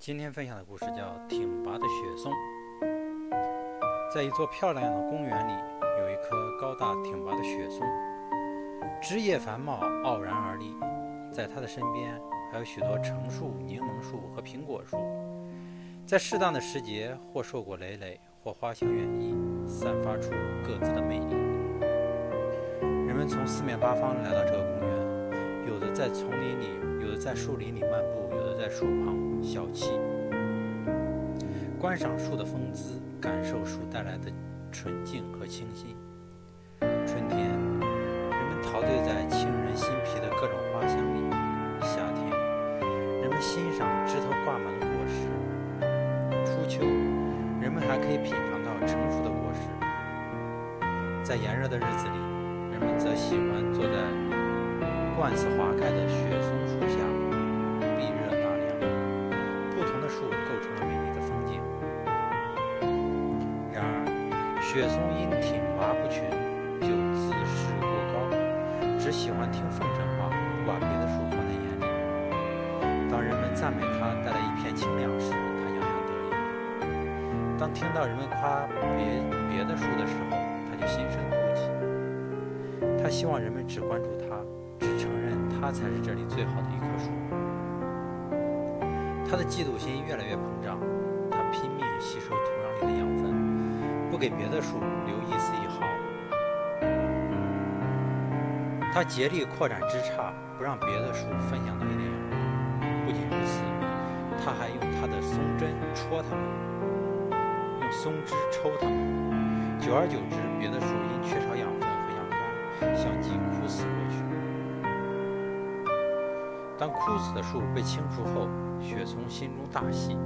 今天分享的故事叫《挺拔的雪松》。在一座漂亮的公园里，有一棵高大挺拔的雪松，枝叶繁茂，傲然而立。在它的身边，还有许多橙树、柠檬树和苹果树，在适当的时节，或硕果累累，或花香远溢，散发出各自的魅力。人们从四面八方来到这个公园，在丛林里，有的在树林里漫步，有的在树旁。小憩，观赏树的风姿，感受树带来的纯净和清新。春天，人们陶醉在沁人心脾的各种花香里；夏天，人们欣赏枝头挂满的果实；初秋，人们还可以品尝到成熟的果实。在炎热的日子里，人们则喜欢坐在万次花开的雪松树下。避热纳凉。不同的树构成了美丽的风景。然而雪松因挺拔不群，就自视过高，只喜欢听奉承话，不把别的树放在眼里。当人们赞美它带来一片清凉时，它洋洋得意；当听到人们夸别别的树的时候，它就心生妒忌。它希望人们只关注它，它才是这里最好的一棵树。它的嫉妒心越来越膨胀，它拼命吸收土壤里的养分。不给别的树留一丝一毫，他竭力扩展枝杈，不让别的树分享到一点养分。不仅如此，他还用他的松针戳它们，用松枝抽它们。久而久之，别的树当枯死的树被清除后，雪松心中大喜，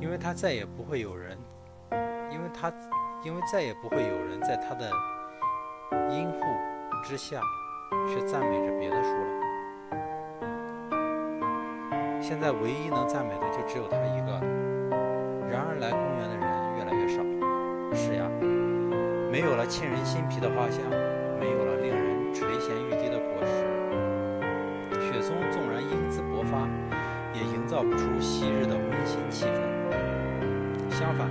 因为他再也不会有人，因为他。因为再也不会有人在他的荫护之下，去赞美着别的树了。现在唯一能赞美的就只有他一个。然而来公园的人越来越少。是呀，没有了沁人心脾的花香，没有了造不出昔日的温馨气氛。相反。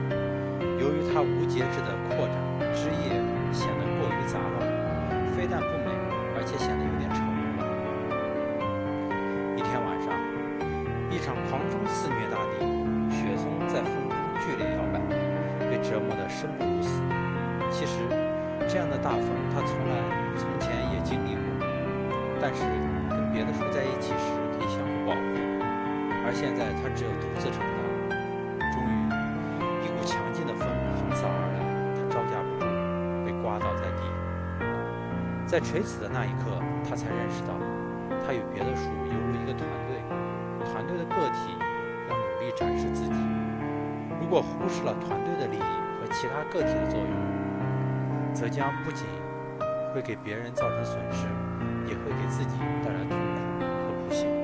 由于它无节制的扩展，枝叶显得过于杂乱，非但不美，而且显得有点丑陋。一天晚上，一场狂风肆虐大地，雪松在风中剧烈摇摆，被折磨得生不如死。其实，这样的大风它从来从前也经历过，但是跟别的树在一起时，而现在他只有独自承担。终于，一股强劲的风横扫而来，他招架不住，被刮倒在垂死的那一刻，他才认识到，他与别的树犹如一个团队，团队的个体要努力展示自己。如果忽视了团队的利益和其他个体的作用，则将不仅会给别人造成损失，也会给自己带来痛苦和不幸。